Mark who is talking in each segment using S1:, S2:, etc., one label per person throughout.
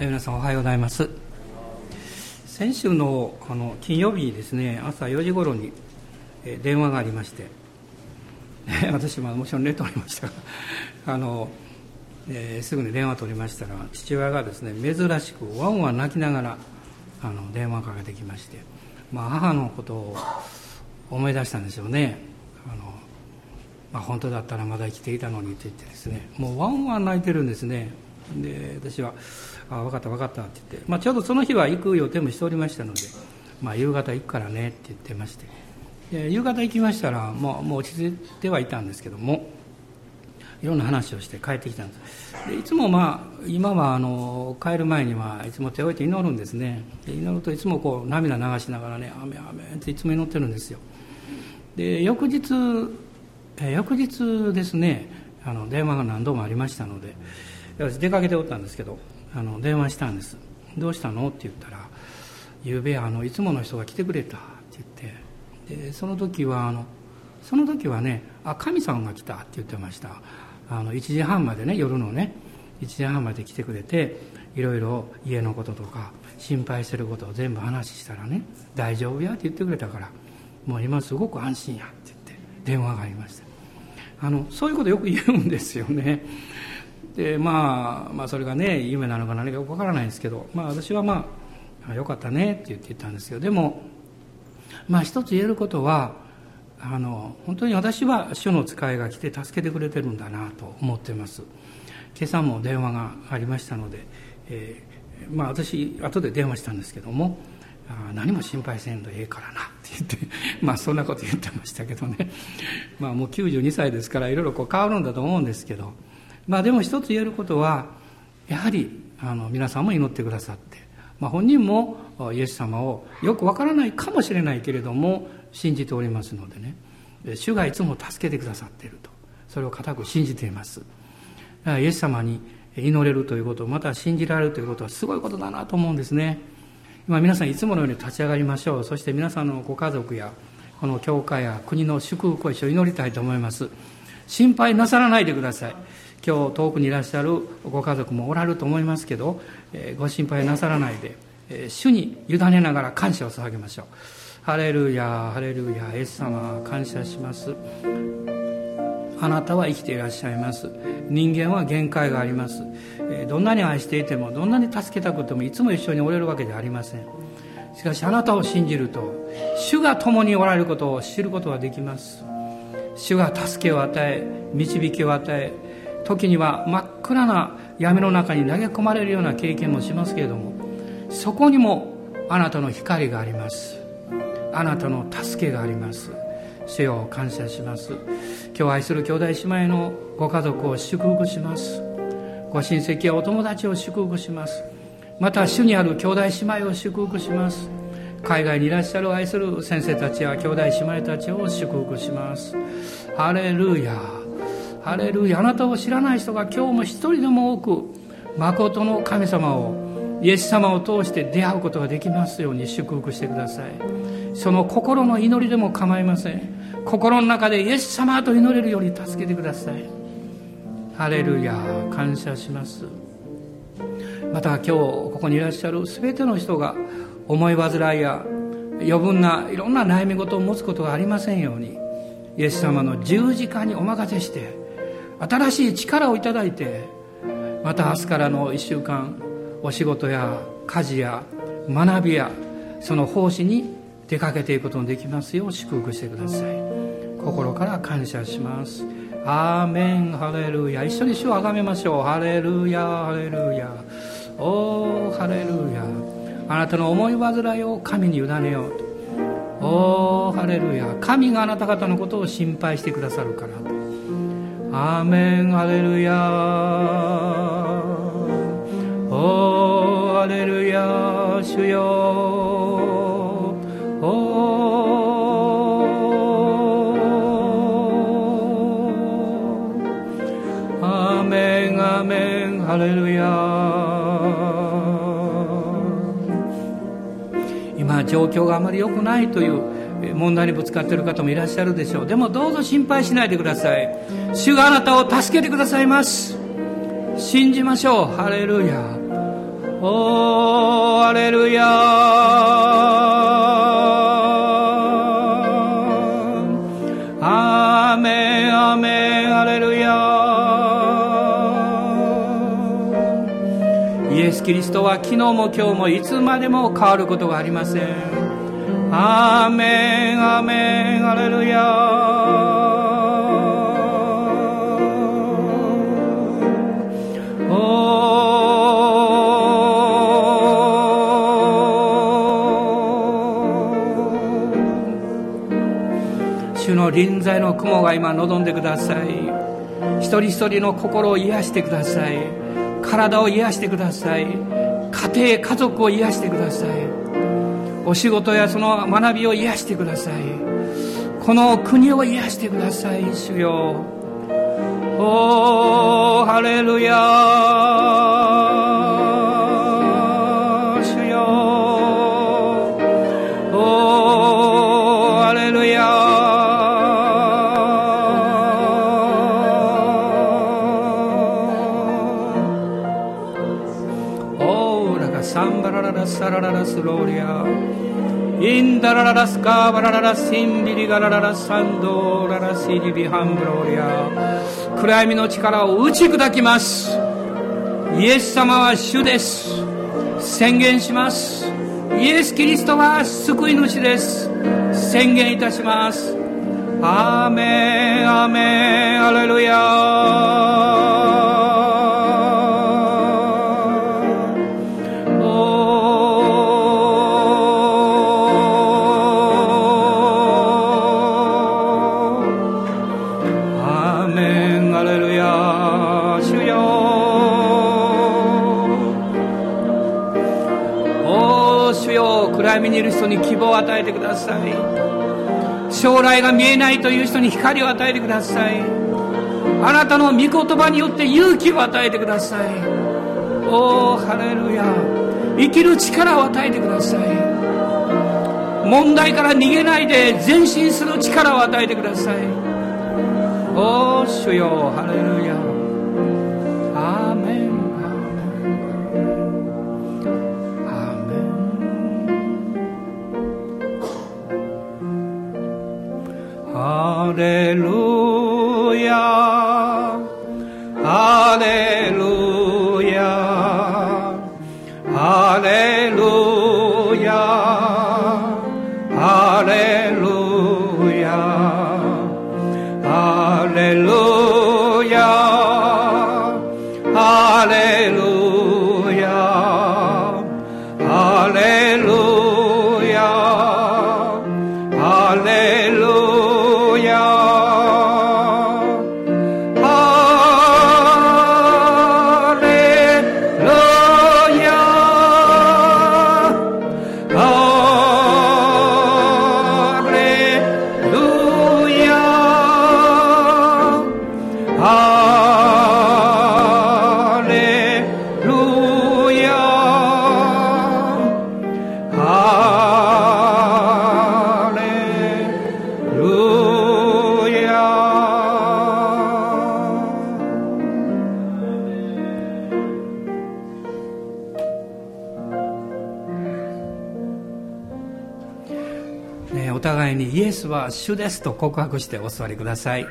S1: 皆さんおはようございます。先週のあの金曜日にですね朝4時頃に電話がありまして 私ももちろん寝ておりました。が あの、えー、すぐに電話取りましたら父親がですね珍しくワンワン泣きながらあの電話かけてきまして、まあ、母のことを思い出したんでしょうね。あの、まあ、本当だったらまだ生きていたのにと言ってですねもうワンワン泣いてるんですね。で私はあ分かった分かったって言って、まあ、ちょうどその日は行く予定もしておりましたので、まあ、夕方行くからねって言ってまして。で夕方行きましたらもうもう落ち着いてはいたんですけどもいろんな話をして帰ってきたんです。でいつもまあ今はあの帰る前にはいつも手を置いて祈るんですね。で祈るといつもこう涙流しながらね「雨雨」っていつも祈ってるんですよ。で翌日翌日ですねあの電話が何度もありましたので私出かけておったんですけどあの電話したんです「どうしたの?」って言ったら「ゆうべあのいつもの人が来てくれた」って言って。でその時はあのその時はね「あ神さんが来た」って言ってました。あの1時半までね夜のね1時半まで来てくれていろいろ家のこととか心配してることを全部話したらね「大丈夫や」って言ってくれたからもう今すごく安心やって言って電話がありました。あのそういうことよく言うんですよね。で、まあ、まあそれがね夢なのか何か分からないんですけど、まあ、私はまあよかったねって言って言ったんですけどでもまあ一つ言えることはあの本当に私は主の使いが来て助けてくれてるんだなと思ってます。今朝も電話がありましたので、えー、まあ私後で電話したんですけどもあ何も心配せんとええからなって言って まあそんなこと言ってましたけどね。まあもう92歳ですからいろいろこう変わるんだと思うんですけどまあでも一つ言えることはやはりあの皆さんも祈ってくださって、まあ、本人もイエス様をよくわからないかもしれないけれども信じておりますのでね。主がいつも助けてくださっていると。それを固く信じています。イエス様に祈れるということまた信じられるということはすごいことだなと思うんですね。今皆さんいつものように立ち上がりましょう。そして皆さんのご家族やこの教会や国の祝福を一緒に祈りたいと思います。心配なさらないでください。今日遠くにいらっしゃるご家族もおられると思いますけど、えご心配なさらないで、え主に委ねながら感謝を捧げましょう。ハレルヤハレルヤイエス様感謝します。あなたは生きていらっしゃいます。人間は限界があります。えどんなに愛していてもどんなに助けたくてもいつも一緒におれるわけではありません。しかしあなたを信じると主が共におられることを知ることができます。主が助けを与え導きを与え時には真っ暗な闇の中に投げ込まれるような経験もしますけれどもそこにもあなたの光があります。あなたの助けがあります。主よ感謝します。今日愛する兄弟姉妹のご家族を祝福します。ご親戚やお友達を祝福します。また主にある兄弟姉妹を祝福します。海外にいらっしゃる愛する先生たちや兄弟姉妹たちを祝福します。ハレルヤ。ハレルヤ。あなたを知らない人が今日も一人でも多く誠の神様をイエス様を通して出会うことができますように祝福してください。その心の祈りでも構いません。心の中でイエス様と祈れるように助けてください。ハレルヤ。感謝します。また今日ここにいらっしゃる全ての人が思い煩いや余分ないろんな悩み事を持つことがありませんようにイエス様の十字架にお任せして新しい力をいただいてまた明日からの1週間お仕事や家事や学びやその奉仕に出かけていくことのできますよう祝福してください。心から感謝します。アーメン。ハレルヤ。一緒に主をあがめましょう。ハレルヤ。ハレルヤ。おーハレルヤ。あなたの思い煩いを神に委ねようと。おーハレルヤ。神があなた方のことを心配してくださるからと。アーメンハレルヤおーハレルヤ主よアメンアメンハレルヤ今状況があまり良くないという問題にぶつかっている方もいらっしゃるでしょう。でもどうぞ心配しないでください。主があなたを助けてくださいます。信じましょう。ハレルヤ。おーアレルヤ。アーメンアーメンアレルヤ。イエス・キリストは昨日も今日もいつまでも変わることがありません。アーメンアーメンアレルヤ主の臨在の雲が今望んでください。一人一人の心を癒してください。体を癒してください。家庭家族を癒してください。お仕事やその学びを癒してください。この国を癒してください主よ。おーハレルヤインダラララスカーバラララシンビリガラララサンドララシリビハンブローリア。暗闇の力を打ち砕きます。イエス様は主です。宣言します。イエス・キリストは救い主です。宣言いたします。アーメンアーメンアレルヤ。与えてください。将来が見えないという人に光を与えてください。あなたの御言葉によって勇気を与えてください。おおハレルヤ。生きる力を与えてください。問題から逃げないで前進する力を与えてください。おお主よハレルヤ。レですと告白してお座りください。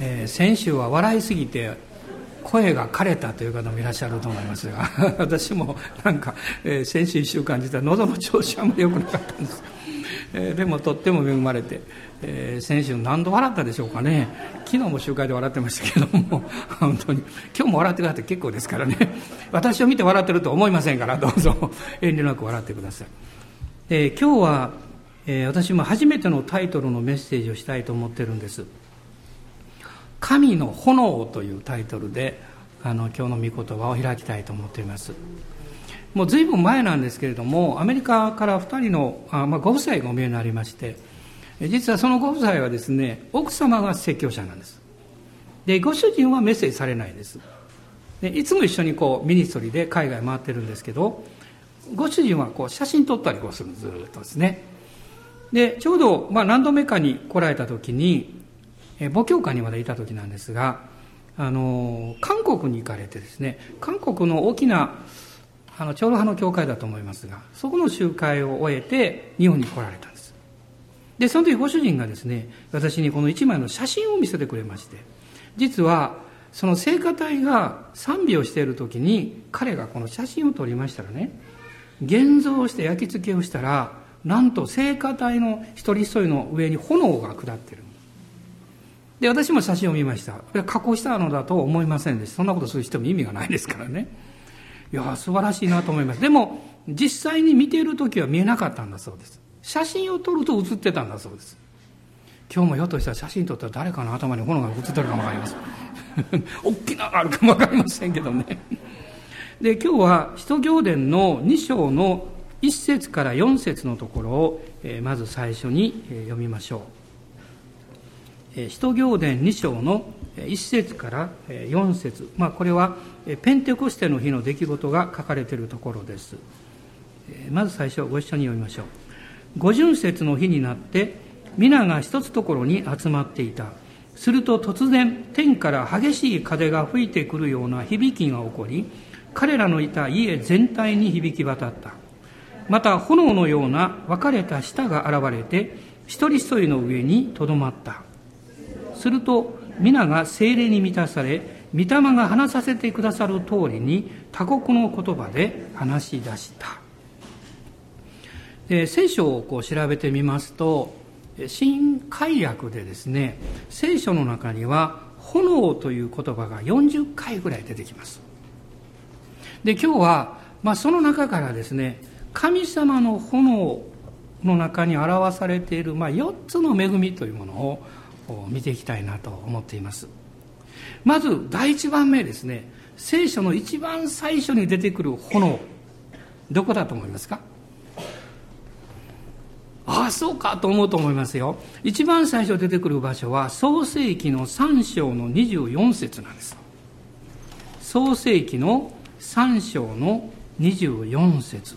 S1: え、先週は笑いすぎて声が枯れたという方もいらっしゃると思いますが 私もなんか、えー、先週1週間実は喉の調子あんまり良くなかったんです、えー、でもとっても恵まれてえー、先週何度笑ったでしょうかね。昨日も集会で笑ってましたけども。本当に。今日も笑ってくださって結構ですからね。私を見て笑ってると思いませんからどうぞ。遠慮なく笑ってください、えー、今日は、えー、私も初めてのタイトルのメッセージをしたいと思ってるんです「神の炎」というタイトルであの今日の御言葉を開きたいと思っています。もう随分前なんですけれどもアメリカから2人のあ、まあ、ご夫妻がお見えになりまして実はそのご夫妻はですね奥様が説教者なんです。でご主人はメッセージされないんです。でいつも一緒にこうミニストリーで海外回ってるんですけどご主人はこう写真撮ったりこうするずっとですね。で、ちょうど、まあ、何度目かに来られた時に、母教会にまでいた時なんですが、あの、韓国に行かれてですね、韓国の大きな、あの、長老派の教会だと思いますが、そこの集会を終えて、日本に来られたんです。で、その時ご主人がですね、私にこの一枚の写真を見せてくれまして、実は、その聖歌隊が賛美をしている時に、彼がこの写真を撮りましたらね、現像して焼き付けをしたら、なんと聖歌隊の一人一人の上に炎が下ってる。で、私も写真を見ました。これ加工したのだと思いませんでした。そんなことする人も意味がないですからね。いや、素晴らしいなと思います。でも、実際に見ている時は見えなかったんだそうです。写真を撮ると写ってたんだそうです。今日もひょっとしたら写真撮ったら誰かの頭に炎が映ってるかもわかります。大きなのがあるかもわかりませんけどね。で、今日は使徒行伝の2章の1節から4節のところを、えまず最初に、え読みましょう。使徒行伝2章の1節から4節まあこれはペンテコステの日の出来事が書かれているところです。まず最初ご一緒に読みましょう。五巡節の日になって皆が一つところに集まっていた。すると突然天から激しい風が吹いてくるような響きが起こり彼らのいた家全体に響き渡ったまた炎のような分かれた舌が現れて一人一人の上にとどまったすると皆が精霊に満たされ御霊が話させてくださる通りに他国の言葉で話し出した。で聖書をこう調べてみますと新海訳でですね聖書の中には炎という言葉が40回ぐらい出てきます。で今日は、まあ、その中からですね神様の炎の中に表されている、まあ、4つの恵みというものを見ていきたいなと思っています。まず第1番目ですね。聖書の一番最初に出てくる炎。どこだと思いますか？ああそうかと思うと思いますよ。一番最初出てくる場所は創世紀の3章の24節なんです。創世紀の3章の24節。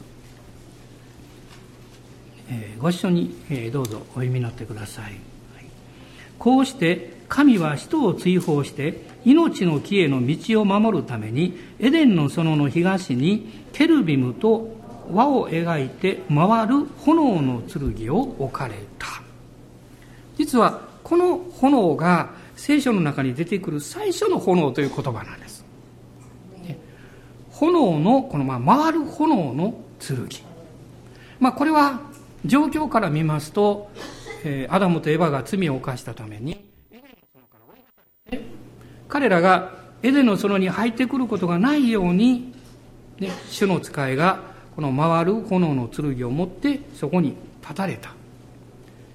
S1: えー、ご一緒に、えー、どうぞお読みになってくださ、い、こうして神は人を追放して命の木への道を守るためにエデンの園の東にケルビムと輪を描いて回る炎の剣を置かれた。実はこの炎が聖書の中に出てくる最初の炎という言葉なんです、炎のこの回る炎の剣。まあこれは状況から見ますと、えー、アダムとエバが罪を犯したために、彼らがエデンの園に入ってくることがないように、ね、主の使いがこの回る炎の剣を持ってそこに立たれた。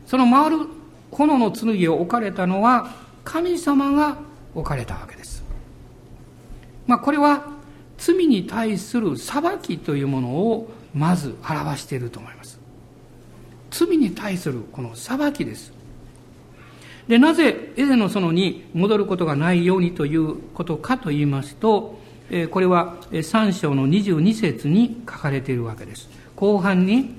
S1: その回る炎の剣を置かれたのは神様が置かれたわけです。まあこれは罪に対する裁きというものをまず表していると思います。罪に対するこの裁きです。で、なぜエデンの園に戻ることがないようにということかと言いますと、これは3章の22節に書かれているわけです。後半に、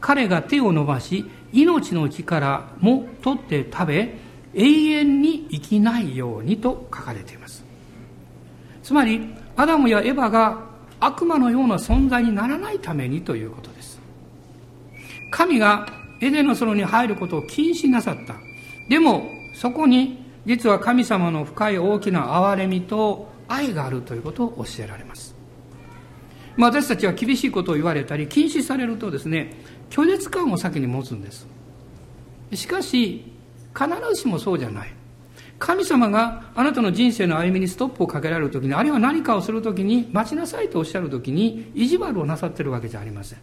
S1: 彼が手を伸ばし、命の木からも取って食べ、永遠に生きないようにと書かれています。つまり、アダムやエバが悪魔のような存在にならないためにということ。神がエデンの園に入ることを禁止なさった。でも、そこに実は神様の深い大きな憐れみと愛があるということを教えられます。まあ、私たちは厳しいことを言われたり、禁止されるとですね、拒絶感を先に持つんです。しかし、必ずしもそうじゃない。神様があなたの人生の歩みにストップをかけられるときに、あるいは何かをするときに、待ちなさいとおっしゃるときに、意地悪をなさってるわけじゃありません。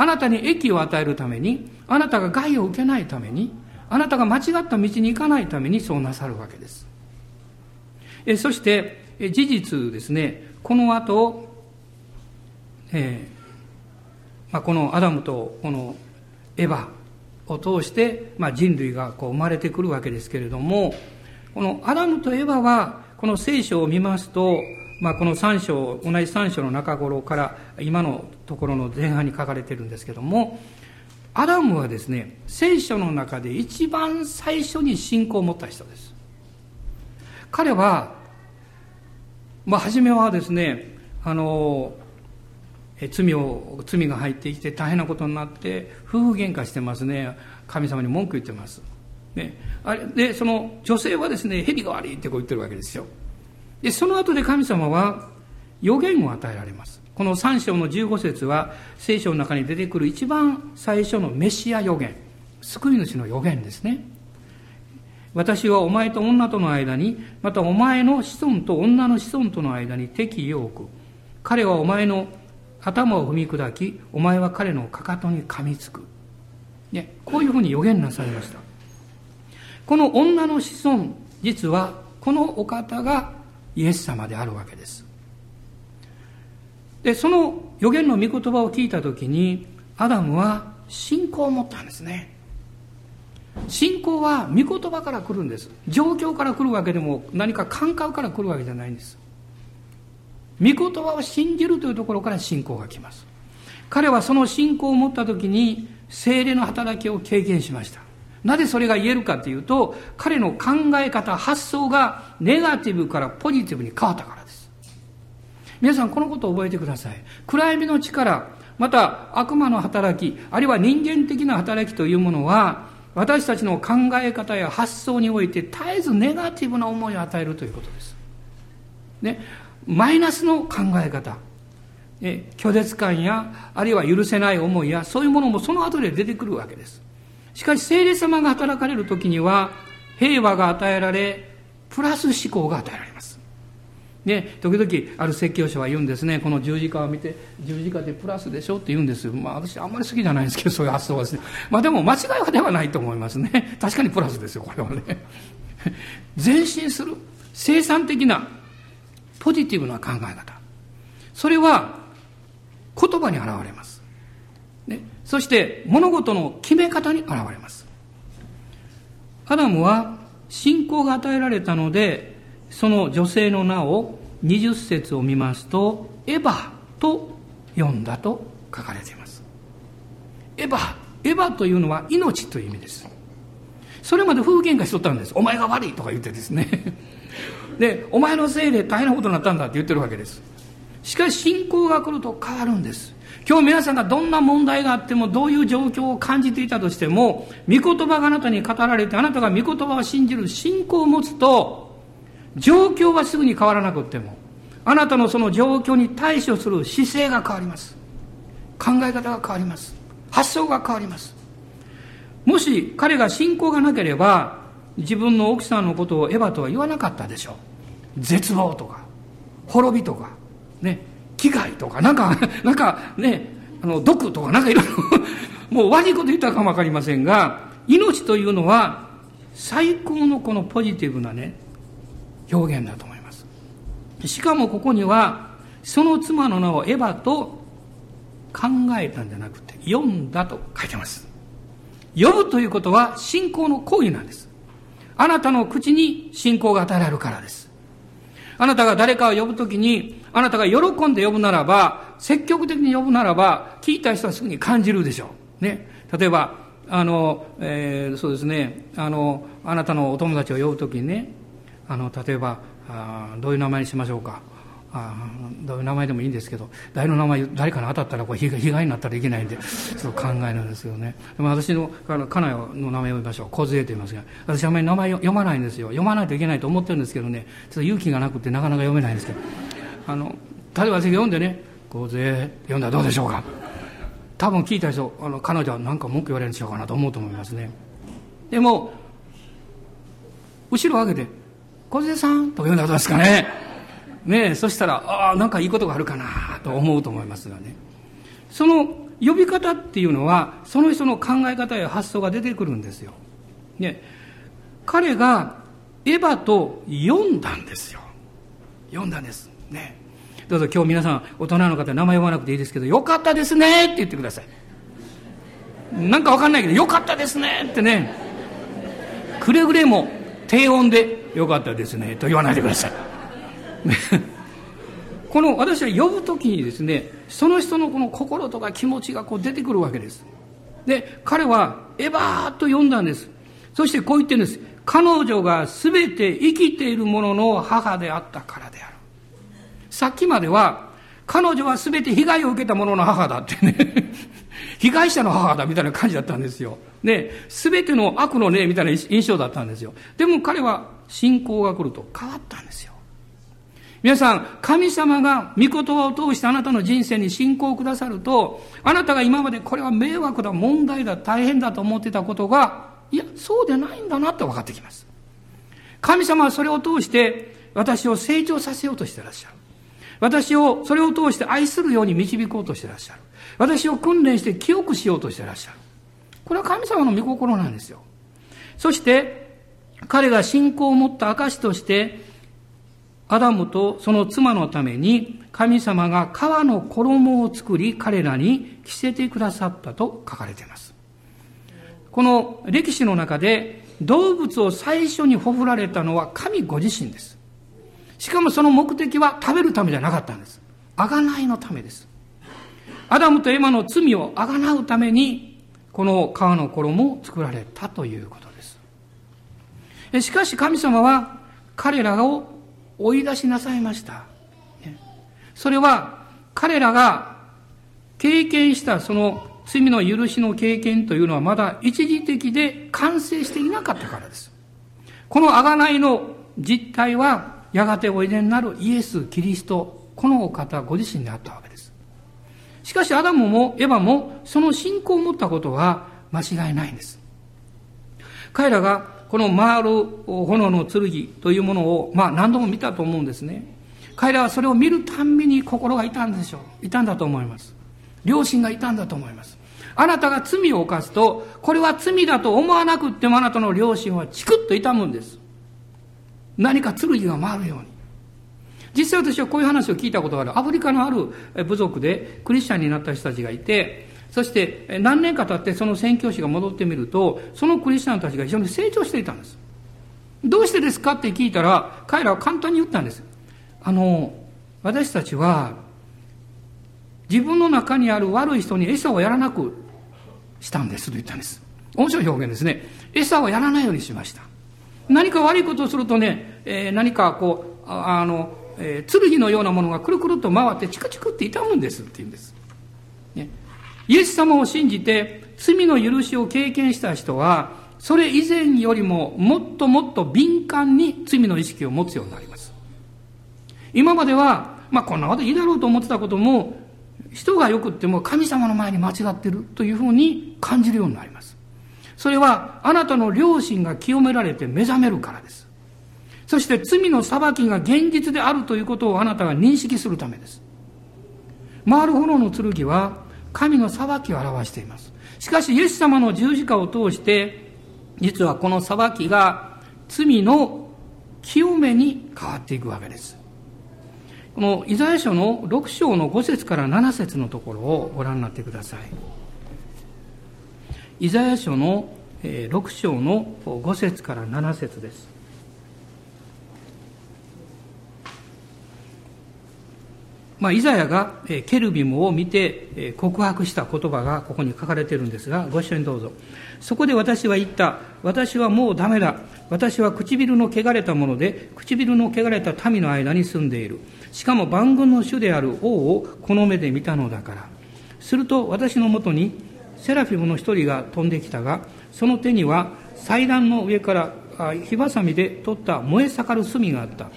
S1: あなたに益を与えるために、あなたが害を受けないために、あなたが間違った道に行かないためにそうなさるわけです。えそして、え事実ですね、この後、えーまあ、このアダムとこのエヴァを通して、まあ、人類がこう生まれてくるわけですけれども、このアダムとエヴァは、この聖書を見ますと、まあ、この3章、同じ3章の中頃から今のところの前半に書かれてるんですけども、アダムはですね聖書の中で一番最初に信仰を持った人です。彼はまあ初めはですねあの罪を罪が入ってきて大変なことになって夫婦喧嘩してますね。神様に文句言ってます、ね、あれでその女性はですね蛇が悪いってこう言ってるわけですよ。でその後で神様は予言を与えられます。この3章の15節は聖書の中に出てくる一番最初のメシア予言救い主の予言ですね。私はお前と女との間にまたお前の子孫と女の子孫との間に敵意を置く。彼はお前の頭を踏み砕きお前は彼のかかとに噛みつく、ね、こういうふうに予言なされました。この女の子孫実はこのお方がイエス様であるわけですでその予言の御言葉を聞いた時にアダムは信仰を持ったんですね信仰は御言葉から来るんです状況から来るわけでも何か感覚から来るわけじゃないんです御言葉を信じるというところから信仰が来ます。彼はその信仰を持った時に精霊の働きを経験しました。なぜそれが言えるかというと、彼の考え方、発想がネガティブからポジティブに変わったからです。皆さんこのことを覚えてください。暗闇の力、また悪魔の働き、あるいは人間的な働きというものは、私たちの考え方や発想において絶えずネガティブな思いを与えるということです。ね、マイナスの考え方、え拒絶感や、あるいは許せない思いや、そういうものもその後で出てくるわけです。しかし、聖霊様が働かれる時には、平和が与えられ、プラス思考が与えられます。ね、時々ある説教者は言うんですね、この十字架を見て、十字架でプラスでしょって言うんですよ。まあ私あんまり好きじゃないんですけど、そういう発想はですね。まあでも間違いはではないと思いますね。確かにプラスですよ、これはね。前進する、生産的なポジティブな考え方。それは言葉に現れます。そして物事の決め方に現れます。アダムは信仰が与えられたので、その女性の名を20節を見ますと、エヴァと呼んだと書かれています。エヴァ、エヴァというのは命という意味です。それまで夫婦喧嘩しとったんです。お前が悪いとか言ってですね。で、お前のせいで大変なことになったんだって言ってるわけです。しかし信仰が来ると変わるんです。今日皆さんがどんな問題があっても、どういう状況を感じていたとしても、御言葉があなたに語られて、あなたが御言葉を信じる信仰を持つと、状況はすぐに変わらなくっても、あなたのその状況に対処する姿勢が変わります。考え方が変わります。発想が変わります。もし彼が信仰がなければ、自分の奥さんのことをエヴァとは言わなかったでしょう。絶望とか、滅びとか、ね、危害とか、なんか、なんかね、あの、毒とか、なんかいろいろ もう悪いこと言ったかもわかりませんが、命というのは、最高のこのポジティブなね、表現だと思います。しかもここには、その妻の名をエヴァと考えたんじゃなくて、読んだと書いてます。読むということは信仰の行為なんです。あなたの口に信仰が与えられるからです。あなたが誰かを呼ぶときに、あなたが喜んで呼ぶならば、積極的に呼ぶならば、聞いた人はすぐに感じるでしょう。ね。例えば、あの、えー、そうですね、あの、あなたのお友達を呼ぶときにね、あの、例えば、あどういう名前にしましょうか。あどういう名前でもいいんですけど誰の名前誰かに当たったらこれ被害になったらいけないんでそう考えるんですよねでも私の家内の名前を呼びましょう小杖と言いますが私あんまり名前読まないんですよ読まないといけないと思ってるんですけどねちょっと勇気がなくてなかなか読めないんですけどあの例えば私が読んでね「小杖」読んだらどうでしょうか多分聞いた人あの彼女は何か文句言われるんしようかなと思うと思いますねでも後ろを上げて「小杖さん」とか読んだらどうですかねねそしたら、ああ、なんかいいことがあるかなと思うと思いますがね。その呼び方っていうのは、その人の考え方や発想が出てくるんですよ。ね。彼がエヴァと読んだんですよ。読んだんです。ね。どうぞ今日皆さん、大人の方名前読まなくていいですけど、よかったですねって言ってください。なんかわかんないけど、よかったですねってね。くれぐれも低音で、よかったですねと言わないでください。この私は呼ぶ時にですねその人のこの心とか気持ちがこう出てくるわけですで、彼はエバーと呼んだんです。そしてこう言ってるんです。彼女が全て生きているものの母であったから。さっきまでは、彼女は全て被害を受けたもの母だってね 被害者の母だみたいな感じだったんですよ。で、全ての悪の例みたいな印象だったんですよ。でも彼は信仰が来ると変わったんですよ。皆さん、神様が御言葉を通してあなたの人生に信仰をくださると、あなたが今までこれは迷惑だ、問題だ、大変だと思ってたことが、いや、そうでないんだなって分かってきます。神様はそれを通して私を成長させようとしてらっしゃる。私をそれを通して愛するように導こうとしてらっしゃる。私を訓練して記憶しようとしてらっしゃる。これは神様の御心なんですよ。そして、彼が信仰を持った証として、アダムとその妻のために神様が革の衣を作り彼らに着せてくださったと書かれています。この歴史の中で動物を最初にほふられたのは神ご自身です。しかもその目的は食べるためじゃなかったんです。あがないのためです。アダムとエマの罪をあがなうためにこの皮の衣を作られたということです。しかし神様は彼らを追い出しなさいました。それは彼らが経験したその罪の許しの経験というのはまだ一時的で完成していなかったからです。この贖いの実態はやがておいでになるイエス・キリスト、このお方ご自身であったわけです。しかしアダムもエヴァもその信仰を持ったことは間違いないんです。彼らがこの回る炎の剣というものを、まあ何度も見たと思うんですね。彼らはそれを見るたんびに心が痛んでしょう。痛んだと思います。良心が痛んだと思います。あなたが罪を犯すと、これは罪だと思わなくってもあなたの良心はチクッと痛むんです。何か剣が回るように。実際私はこういう話を聞いたことがある。アフリカのある部族でクリスチャンになった人たちがいて、そして何年か経ってその宣教師が戻ってみると、そのクリスチャンたちが非常に成長していたんです。どうしてですかって聞いたら、彼らは簡単に言ったんです。あの、私たちは、自分の中にある悪い人に餌をやらなくしたんですと言ったんです。面白い表現ですね。餌をやらないようにしました。何か悪いことをするとね、えー、何かこう、あの、えー、剣のようなものがくるくると回ってチクチクって痛むんですって言うんです。ね、イエス様を信じて罪の許しを経験した人は、それ以前よりももっともっと敏感に罪の意識を持つようになります。今までは、まあこんなこといいだろうと思ってたことも、人がよくっても神様の前に間違ってるというふうに感じるようになります。それはあなたの良心が清められて目覚めるからです。そして罪の裁きが現実であるということをあなたが認識するためです。回る炎の剣は神の裁きを表しています。しかしイエス様の十字架を通して実はこの裁きが罪の清めに変わっていくわけです。このイザヤ書の6章の5節から7節のところをご覧になってください。イザヤ書の6章の5節から7節です。まあ、イザヤがケルビムを見て告白した言葉がここに書かれているんですが、ご一緒にどうぞ。そこで私は言った。私はもうダメだ。私は唇の汚れたもので、唇の汚れた民の間に住んでいる。しかも万軍の主である王をこの目で見たのだから。すると私のもとにセラフィムの一人が飛んできたが、その手には祭壇の上から火ばさみで取った燃え盛る炭があった。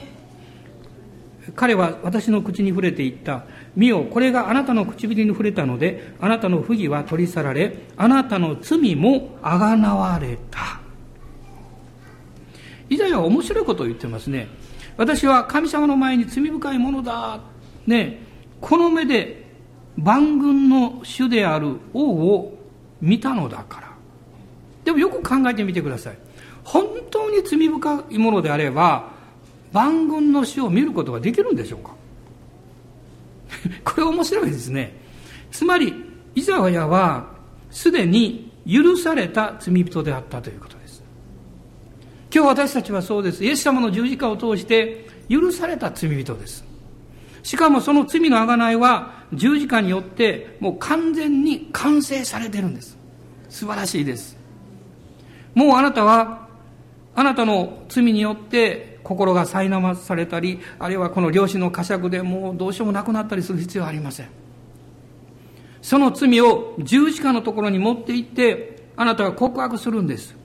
S1: 彼は私の口に触れていった。見よ、これがあなたの唇に触れたので、あなたの不義は取り去られ、あなたの罪もあがなわれた。イザヤは面白いことを言ってますね。私は神様の前に罪深いものだ。ね、この目で万軍の主である王を見たのだから。でもよく考えてみてください。本当に罪深いものであれば、万軍の主を見ることができるんでしょうか？これ面白いですね。つまり、イザヤはすでに許された罪人であったということです。今日私たちはそうです。イエス様の十字架を通して許された罪人です。しかもその罪の贖いは十字架によってもう完全に完成されてるんです。素晴らしいです。もうあなたはあなたの罪によって心が苛まされたりあるいはこの両親の呵責でもうどうしようもなくなったりする必要はありません。その罪を十字架のところに持って行ってあなたは告白するんです。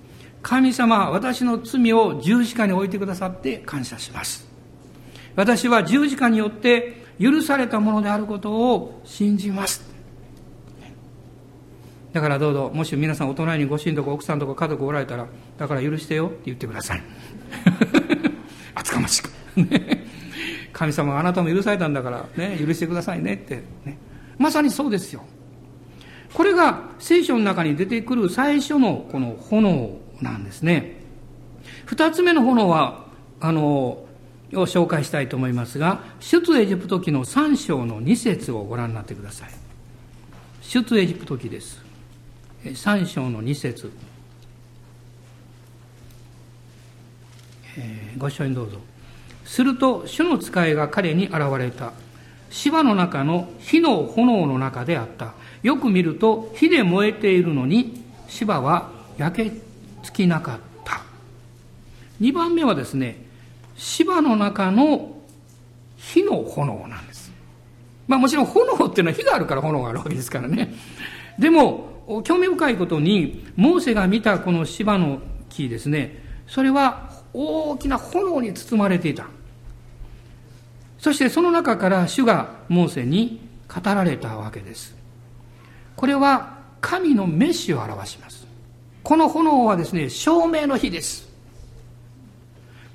S1: 神様私の罪を十字架に置いてくださって感謝します。私は十字架によって許されたものであることを信じます。だからどうぞもし皆さんお隣にご親族奥さんとか家族おられたらだから許してよって言ってください。厚かましく。神様があなたも許されたんだからね許してくださいねって。ね。まさにそうですよ。これが聖書の中に出てくる最初のこの炎なんですね。二つ目の炎はあのを紹介したいと思いますが出エジプト記の3章の2節をご覧になってください。出エジプト記です。3章の2節。えー、ご一緒にどうぞ。すると主の使いが彼に現れた。芝の中の火の炎の中であった。よく見ると火で燃えているのに芝は焼けつきなかった。2番目はですね芝の中の火の炎なんです。まあもちろん炎っていうのは火があるから炎があるわけですからね。でも興味深いことにモーセが見たこの芝の木ですね。それは大きな炎に包まれていた。そしてその中から主がモーセに語られたわけです。これは神のメッシを表します。この炎はですね証明の火です。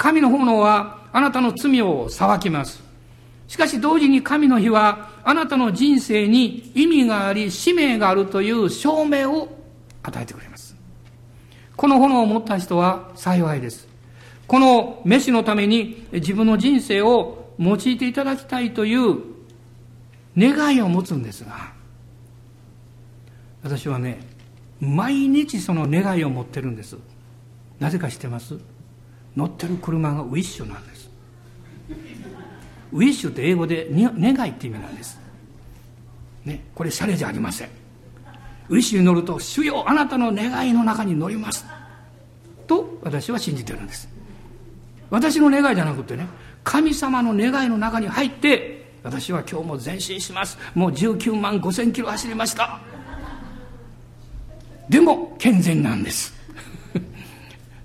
S1: 神の炎はあなたの罪を裁きます。しかし同時に神の火はあなたの人生に意味があり使命があるという証明を与えてくれます。この炎を持った人は幸いです。この飯のために自分の人生を用いていただきたいという願いを持つんですが私はね毎日その願いを持ってるんです。なぜか知ってます？乗ってる車がウィッシュなんです。ウィッシュって英語で願いって意味なんです。ねこれシャレじゃありません。ウィッシュに乗ると「主よあなたの願いの中に乗ります」と私は信じてるんです。私の願いじゃなくてね神様の願いの中に入って私は今日も前進します。もう19万5千キロ走りました。でも健全なんです。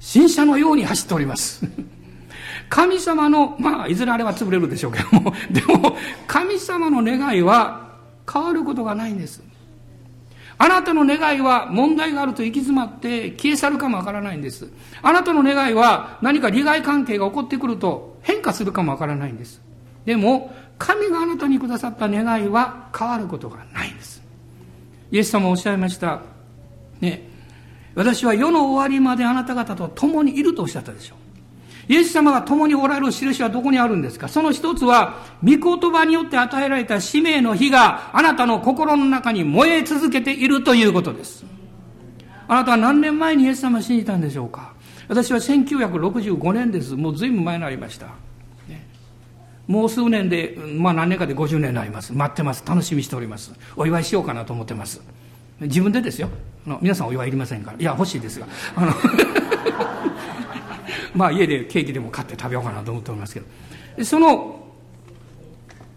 S1: 新車のように走っております 神様のまあいずれあれは潰れるでしょうけども でも神様の願いは変わることがないんですあなたの願いは問題があると行き詰まって消え去るかもわからないんです。あなたの願いは何か利害関係が起こってくると変化するかもわからないんです。でも、神があなたにくださった願いは変わることがないんです。イエス様おっしゃいました。ね。私は世の終わりまであなた方と共にいるとおっしゃったでしょう。イエス様が共におられる印はどこにあるんですか？その一つは、御言葉によって与えられた使命の火があなたの心の中に燃え続けているということです。あなたは何年前にイエス様を信じたんでしょうか？私は1965年です。もう随分前になりました。もう数年で、まあ何年かで50年になります。待ってます。楽しみしております。お祝いしようかなと思ってます。自分でですよ。皆さんお祝いいりませんから。いや、欲しいですが。あの まあ家でケーキでも買って食べようかなと思っておりますけど。その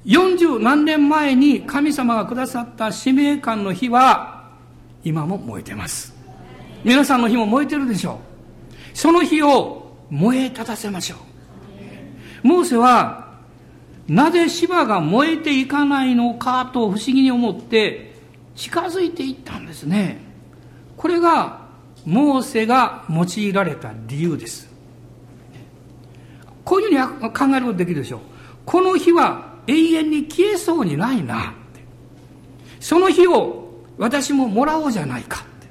S1: 40何年前に神様がくださった使命感の火は今も燃えてます。皆さんの火も燃えてるでしょう。その火を燃え立たせましょう。モーセはなぜ芝が燃えていかないのかと不思議に思って近づいていったんですね。これがモーセが用いられた理由です。こういうふうに考えることできるでしょう。この日は永遠に消えそうにないなその日を私ももらおうじゃないかって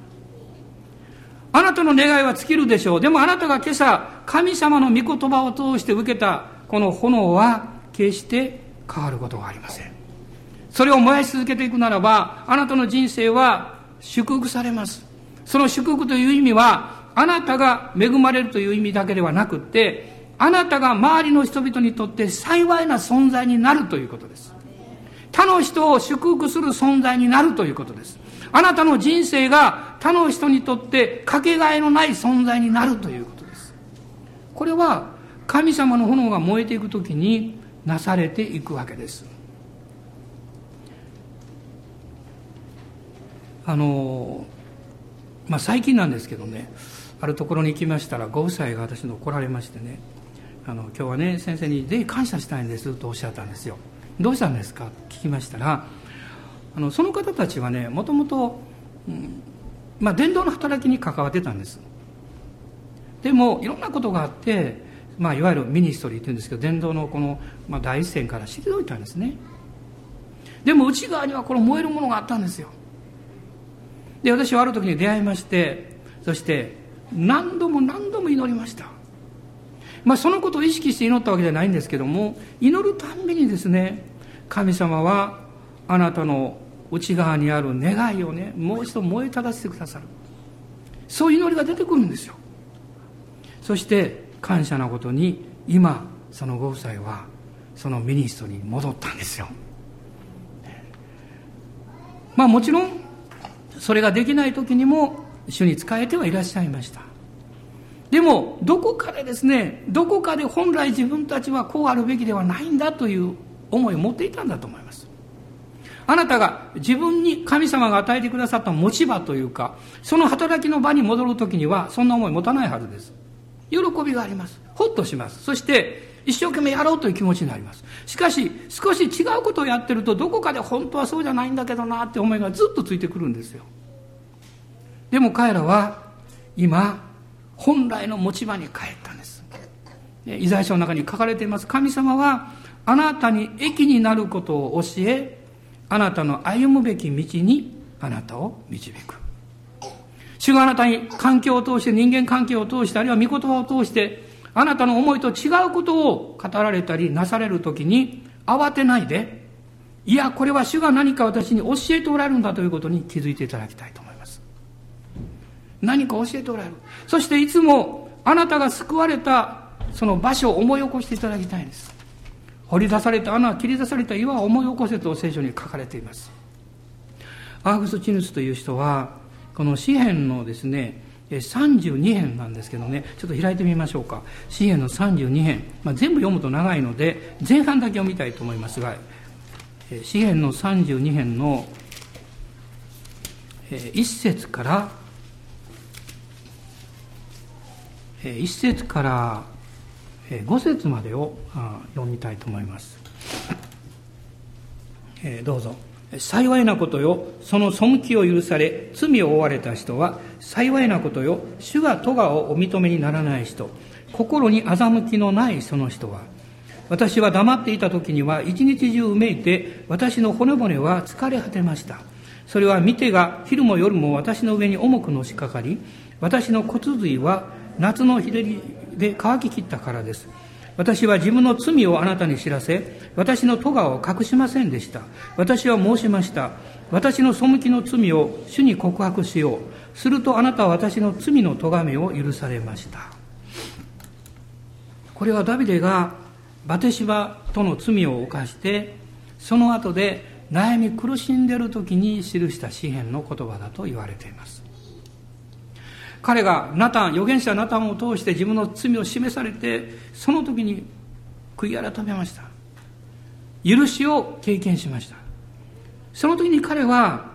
S1: あなたの願いは尽きるでしょう。でもあなたが今朝、神様の御言葉を通して受けたこの炎は決して変わることがありません。それを燃やし続けていくならば、あなたの人生は祝福されます。その祝福という意味は、あなたが恵まれるという意味だけではなくって、あなたが周りの人々にとって幸いな存在になるということです。他の人を祝福する存在になるということです。あなたの人生が他の人にとってかけがえのない存在になるということです。これは神様の炎が燃えていくときになされていくわけです。あの、まあ、最近なんですけどね、あるところに行きましたら、ご夫妻が私の来られましてね、あの今日はね、先生にぜひ感謝したいんですとおっしゃったんですよ。どうしたんですか聞きましたら、あのその方たちはね、もともと、まあ、伝道の働きに関わってたんです。でも、いろんなことがあって、まあ、いわゆるミニストリーっていうんですけど、伝道のこの、まあ、第一線から退いたんですね。でも内側にはこの燃えるものがあったんですよ。で私はある時に出会いましてそして何度も何度も祈りました。まあそのことを意識して祈ったわけじゃないんですけども祈るたんびにですね神様はあなたの内側にある願いをねもう一度燃え立たせてくださる。そういう祈りが出てくるんですよ。そして感謝なことに今そのご夫妻はそのミニストに戻ったんですよ。まあもちろんそれができない時にも主に仕えてはいらっしゃいました。でもどこかでですねどこかで本来自分たちはこうあるべきではないんだという思いを持っていたんだと思います。あなたが自分に神様が与えてくださった持ち場というかその働きの場に戻る時にはそんな思い持たないはずです。喜びがあります。ほっとします。そして一生懸命やろうという気持ちになります。しかし少し違うことをやってるとどこかで本当はそうじゃないんだけどなって思いがずっとついてくるんですよ。でも彼らは今本来の持ち場に帰ったんです。イザヤ書の中に書かれています。神様はあなたに益になることを教えあなたの歩むべき道にあなたを導く。主があなたに環境を通して人間関係を通してあるいは御言葉を通してあなたの思いと違うことを語られたりなされるときに慌てないで、いや、これは主が何か私に教えておられるんだということに気づいていただきたいと思います。何か教えておられる。そしていつもあなたが救われたその場所を思い起こしていただきたいんです。掘り出された穴、切り出された岩を思い起こせと聖書に書かれています。アーグス・チヌスという人は、この詩篇のですね、32編なんですけどね、ちょっと開いてみましょうか。詩篇の32編。まあ、全部読むと長いので、前半だけ読みたいと思いますが、詩篇の32編の1節から1節から5節までを読みたいと思います。どうぞ。幸いなことよ、その背きを許され、罪を負われた人は、幸いなことよ、主が咎をお認めにならない人、心に欺きのないその人は、私は黙っていた時には一日中うめいて、私の骨骨は疲れ果てました。それは見てが昼も夜も私の上に重くのしかかり、私の骨髄は夏の日照りで乾ききったからです。私は自分の罪をあなたに知らせ、私の咎を隠しませんでした。私は申しました。私の背きの罪を主に告白しよう。するとあなたは私の罪の咎めを許されました。これはダビデがバテシバとの罪を犯して、その後で悩み苦しんでいる時に記した詩篇の言葉だと言われています。彼がナタン預言者ナタンを通して自分の罪を示されてその時に悔い改めました。許しを経験しました。その時に彼は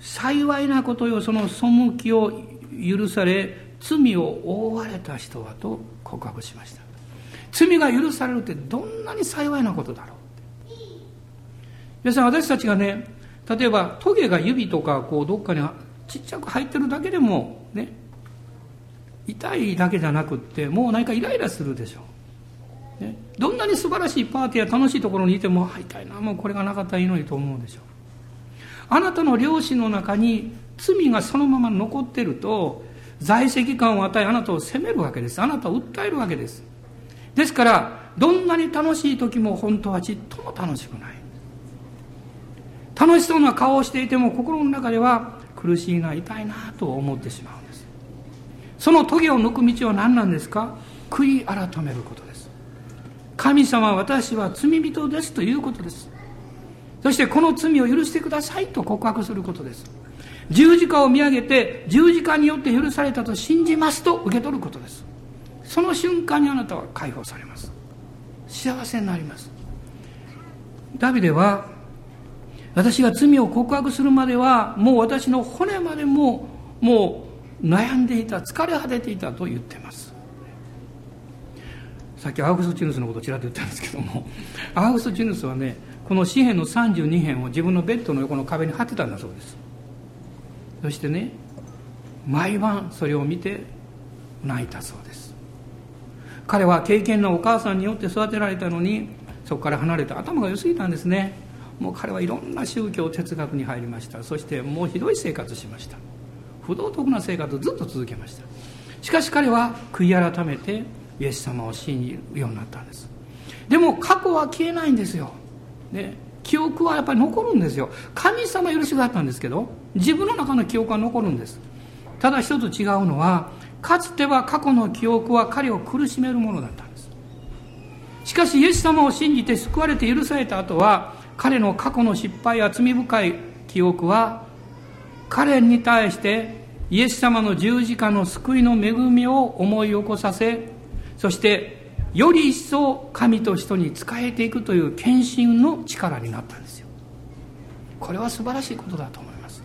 S1: 幸いなことよその背きを許され罪を覆われた人はと告白しました。罪が許されるってどんなに幸いなことだろう皆さん私たちがね例えばトゲが指とかこうどっかにちっちゃく入ってるだけでもね痛いだけじゃなくってもう何かイライラするでしょう、ね、どんなに素晴らしいパーティーや楽しいところにいても痛いなもうこれがなかったらいいのにと思うでしょう。あなたの良心の中に罪がそのまま残ってると在籍感を与えあなたを責めるわけです。あなたを訴えるわけです。ですからどんなに楽しい時も本当はちっとも楽しくない。楽しそうな顔をしていても心の中では苦しいな痛いなと思ってしまう。その棘を抜く道は何なんですか？悔い改めることです。神様私は罪人ですということです。そしてこの罪を許してくださいと告白することです。十字架を見上げて十字架によって許されたと信じますと受け取ることです。その瞬間にあなたは解放されます。幸せになります。ダビデは私が罪を告白するまではもう私の骨までももう悩んでいた疲れ果てていたと言ってます。さっきアウグスチヌスのことちらっと言ったんですけども アウグスチヌスはねこの詩篇の32編を自分のベッドの横の壁に貼ってたんだそうです。そしてね毎晩それを見て泣いたそうです。彼は経験のお母さんによって育てられたのにそこから離れて頭が良すぎたんですね。もう彼はいろんな宗教哲学に入りました。そしてもうひどい生活しました。不道徳な生活をずっと続けました。しかし彼は悔い改めてイエス様を信じるようになったんです。でも過去は消えないんですよ、ね、記憶はやっぱり残るんですよ。神様許しがあったんですけど自分の中の記憶は残るんです。ただ一つ違うのはかつては過去の記憶は彼を苦しめるものだったんです。しかしイエス様を信じて救われて許された後は彼の過去の失敗や罪深い記憶は彼に対してイエス様の十字架の救いの恵みを思い起こさせそしてより一層神と人に仕えていくという献身の力になったんですよ。これは素晴らしいことだと思います。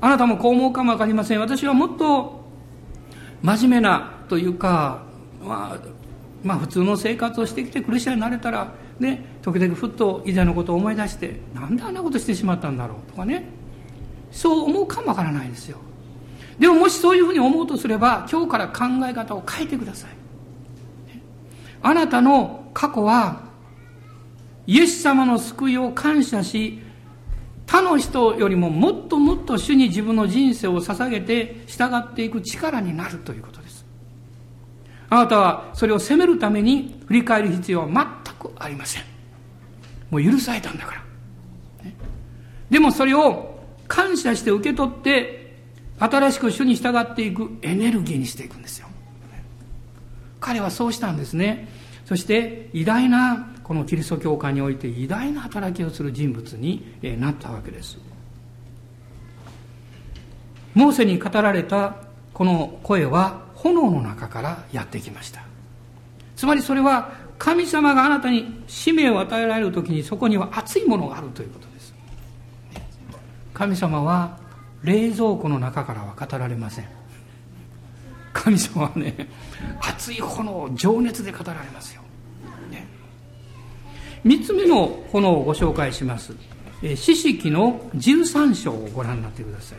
S1: あなたもこう思うかも分かりません。私はもっと真面目なというか、まあ、まあ普通の生活をしてきてクリスチャンになれたらね時々ふっと以前のことを思い出してなんであんなことしてしまったんだろうとかね。そう思うかもわからないですよ。でももしそういうふうに思うとすれば今日から考え方を変えてください。あなたの過去はイエス様の救いを感謝し他の人よりももっともっと主に自分の人生を捧げて従っていく力になるということです。あなたはそれを責めるために振り返る必要は全くありません。もう許されたんだから、でもそれを感謝して受け取って新しく主に従っていくエネルギーにしていくんですよ。彼はそうしたんですね。そして偉大なこのキリスト教会において偉大な働きをする人物になったわけです。モーセに語られたこの声は炎の中からやってきました。つまりそれは神様があなたに使命を与えられる時にそこには熱いものがあるということ。神様は冷蔵庫の中からは語られません。神様はね熱い炎情熱で語られますよ、ね、3つ目の炎をご紹介します。四式の13章をご覧になってください。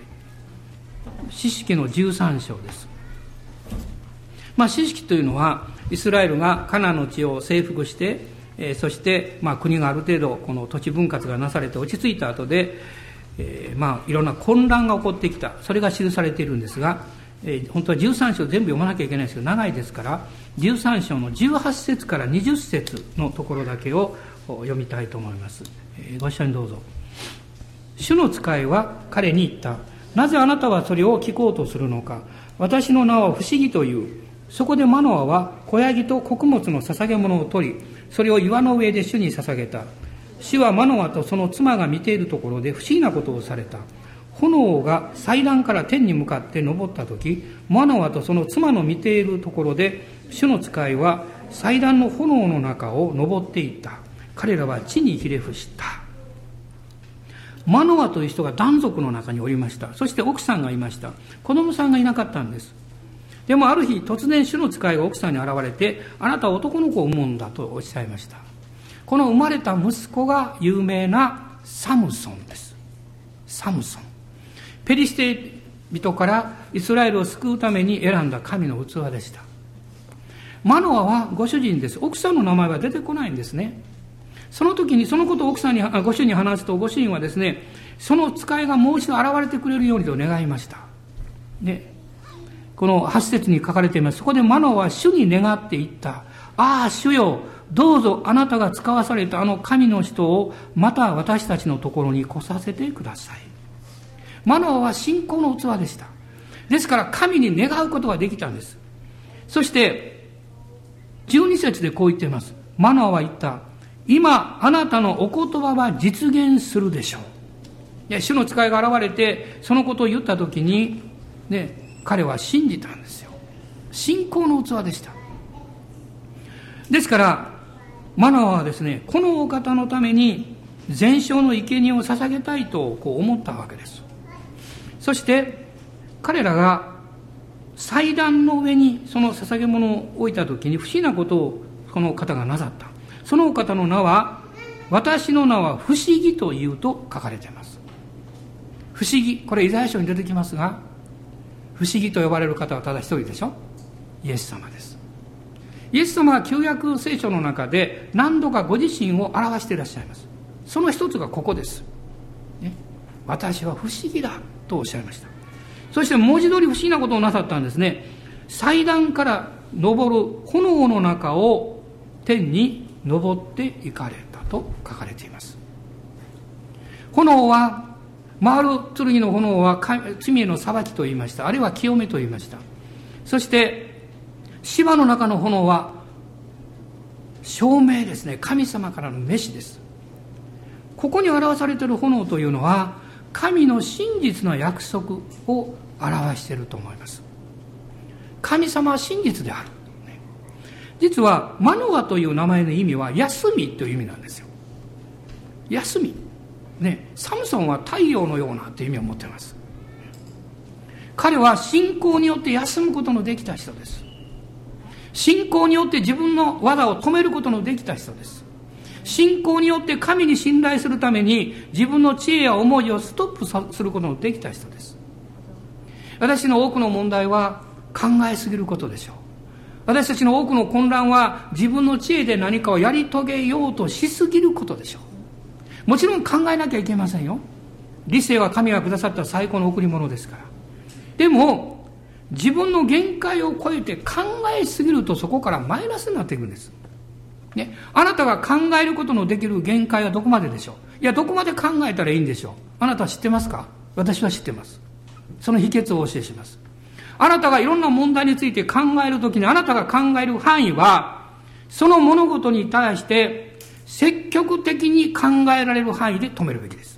S1: 四式の13章です。まあ四式というのはイスラエルがカナの地を征服して、そして、まあ、国がある程度この土地分割がなされて落ち着いた後で、えー、まあいろんな混乱が起こってきた。それが記されているんですが、えー、本当は13章全部読まなきゃいけないですけど長いですから13章の18節から20節のところだけを読みたいと思います、えー、ご一緒にどうぞ。主の使いは彼に言った。なぜあなたはそれを聞こうとするのか。私の名は不思議という。そこでマノアは小ヤギと穀物の捧げ物を取りそれを岩の上で主に捧げた。主はマノアとその妻が見ているところで不思議なことをされた。炎が祭壇から天に向かって昇った時マノアとその妻の見ているところで主の使いは祭壇の炎の中を登っていった。彼らは地にひれ伏した。マノアという人が断族の中におりました。そして奥さんがいました。子供さんがいなかったんです。でもある日突然主の使いが奥さんに現れてあなたは男の子を産むんだとおっしゃいました。この生まれた息子が有名なサムソンです。サムソン。ペリシテ人からイスラエルを救うために選んだ神の器でした。マノアはご主人です。奥さんの名前は出てこないんですね。その時にそのことを奥さんにご主人に話すとご主人はですねその使いがもう一度現れてくれるようにと願いました。でこの8節に書かれています。そこでマノアは主に願っていった。ああ、主よ、どうぞあなたが使わされたあの神の人をまた私たちのところに来させてください。マノアは信仰の器でした。ですから神に願うことができたんです。そして、12節でこう言っています。マノアは言った。今、あなたのお言葉は実現するでしょう。いや主の使いが現れてそのことを言った時に、ね、彼は信じたんですよ信仰の器でしたですからマナはですねこのお方のために全焼の生贄を捧げたいとこう思ったわけです。そして彼らが祭壇の上にその捧げ物を置いた時に不思議なことをこの方がなさった。そのお方の名は私の名は不思議というと書かれています。不思議これイザヤ書に出てきますが不思議と呼ばれる方はただ一人でしょ？イエス様です。イエス様は旧約聖書の中で何度かご自身を表していらっしゃいます。その一つがここです、ね、私は不思議だとおっしゃいました。そして文字通り不思議なことをなさったんですね。祭壇から昇る炎の中を天に昇っていかれたと書かれています。炎は回る剣の炎は罪への裁きと言いました。あるいは清めと言いました。そして芝の中の炎は証明ですね。神様からの召しです。ここに表されている炎というのは神の真実の約束を表していると思います。神様は真実である。実はマノアという名前の意味は休みという意味なんですよ。休み。ね。サムソンは太陽のようなという意味を持っています。彼は信仰によって休むことのできた人です。信仰によって自分の技を止めることのできた人です。信仰によって神に信頼するために自分の知恵や思いをストップすることのできた人です。私の多くの問題は考えすぎることでしょう。私たちの多くの混乱は自分の知恵で何かをやり遂げようとしすぎることでしょう。もちろん考えなきゃいけませんよ。理性は神がくださった最高の贈り物ですから。でも、自分の限界を超えて考えすぎるとそこからマイナスになっていくんです。ね、あなたが考えることのできる限界はどこまででしょう？いや、どこまで考えたらいいんでしょう？あなたは知ってますか？私は知ってます。その秘訣をお教えします。あなたがいろんな問題について考えるときにあなたが考える範囲は、その物事に対して積極的に考えられる範囲で止めるべきです。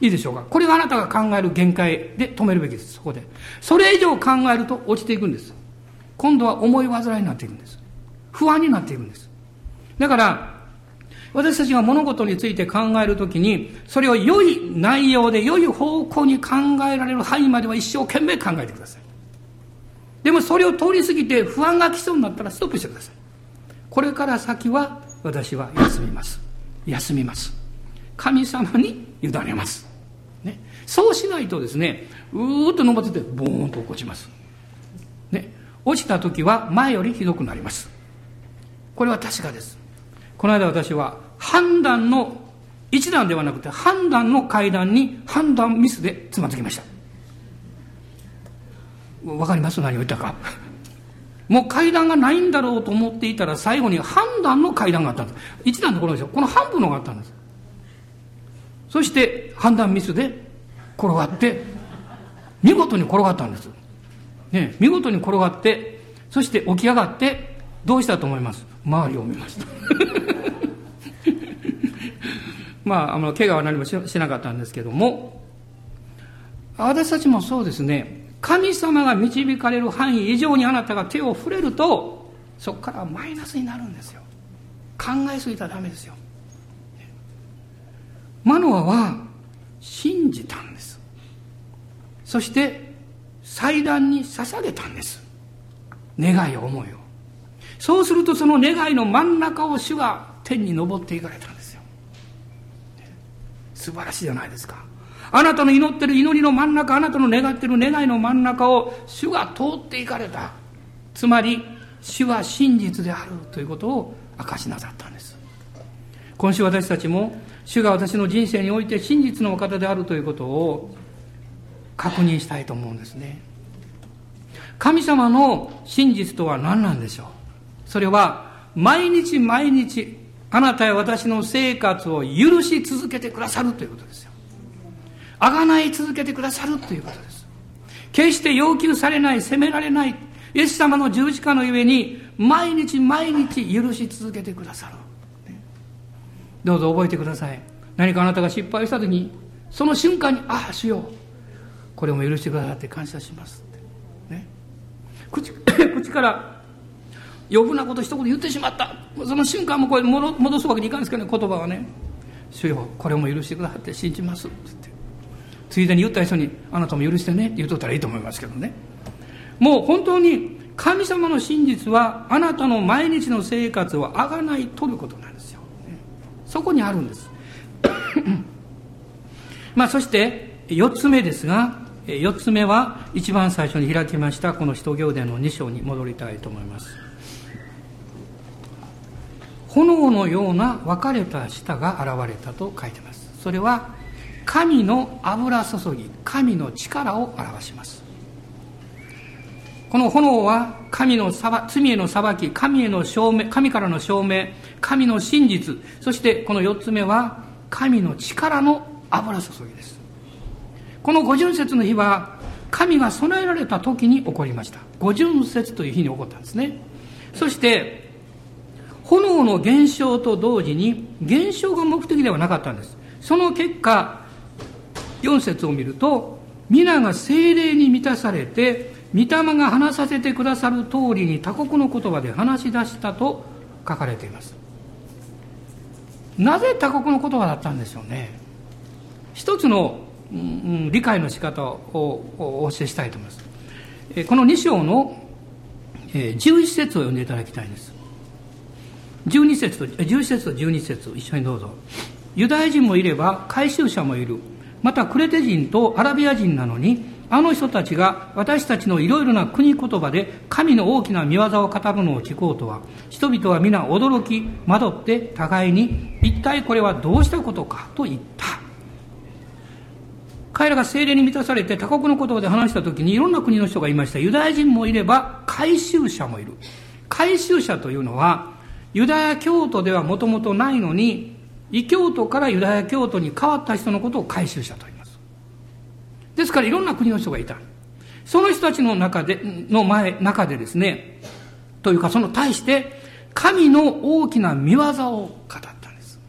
S1: いいでしょうか？これがあなたが考える限界で止めるべきです、そこで。それ以上考えると落ちていくんです。今度は思い煩いになっていくんです。不安になっていくんです。だから、私たちが物事について考えるときに、それを良い内容で良い方向に考えられる範囲までは一生懸命考えてください。でもそれを通り過ぎて不安が来そうになったらストップしてください。これから先は私は休みます。休みます。神様に委ねます。そうしないとですねうーっと登っててボーンと落ちます、ね、落ちた時は前よりひどくなります。これは確かです。この間私は判断の一段ではなくて判断の階段に判断ミスでつまずきました。わかります？何を言ったか。もう階段がないんだろうと思っていたら最後に判断の階段があったんです。一段のところですよ。この半分のがあったんです。そして判断ミスで転がって、見事に転がったんです。ね、見事に転がって、そして起き上がって、どうしたと思います？周りを見ました。まあ、あの、怪我は何もしなかったんですけども、私たちもそうですね、神様が導かれる範囲以上にあなたが手を触れると、そこからマイナスになるんですよ。考えすぎたらダメですよ。マノアは信じたんです。そして祭壇に捧げたんです。願いや思いをそうするとその願いの真ん中を主が天に昇っていかれたんですよ。素晴らしいじゃないですか。あなたの祈ってる祈りの真ん中あなたの願ってる願いの真ん中を主が通っていかれた。つまり主は真実であるということを明かしなさったんです。今週私たちも主が私の人生において真実のお方であるということを確認したいと思うんですね。神様の真実とは何なんでしょう？それは毎日毎日あなたや私の生活を許し続けてくださるということですよ。あがない続けてくださるということです。決して要求されない責められないイエス様の十字架のゆえに毎日毎日許し続けてくださる。どうぞ覚えてください。何かあなたが失敗した時にその瞬間に「ああ主ようこれも許してくださって感謝します」って。ね。口 口から余分なこと一言言ってしまった。その瞬間もこれ戻すわけにいかんですけどね言葉はね「主よこれも許してくださって信じます」ってって。ついでに言った人に「あなたも許してね」って言うとったらいいと思いますけどね。もう本当に神様の真実はあなたの毎日の生活をあがない取ることなんですそこにあるんです。まあそして4つ目ですが4つ目は一番最初に開きましたこの使徒行伝の2章に戻りたいと思います。炎のような分かれた舌が現れたと書いてます。それは神の油注ぎ神の力を表します。この炎は神の罪への裁き神への証明神からの証明神の真実そしてこの4つ目は神の力の油注ぎです。この五巡節の日は神が備えられた時に起こりました。五巡節という日に起こったんですね。そして炎の現象と同時に現象が目的ではなかったんです。その結果4節を見ると皆が精霊に満たされて御霊が話させてくださる通りに他国の言葉で話し出したと書かれています。なぜ他国の言葉だったんでしょうね。一つの、うん、理解の仕方をお教えしたいと思います。この2章の11節を読んでいただきたいんです。12節と11節と12節一緒にどうぞ。ユダヤ人もいれば回収者もいる。またクレテ人とアラビア人なのにあの人たちが私たちのいろいろな国言葉で神の大きな見業を語るのを聞こうとは人々は皆驚き惑って互いに一体これはどうしたことかと言った。彼らが精霊に満たされて他国の言葉で話した時にいろんな国の人がいました。ユダヤ人もいれば回収者もいる。回収者というのはユダヤ教徒ではもともとないのに異教徒からユダヤ教徒に変わった人のことを回収者といますですからいろんな国の人がいた。その人たちの中で、の前、中でですね、というかその対して、神の大きな見業を語ったんです。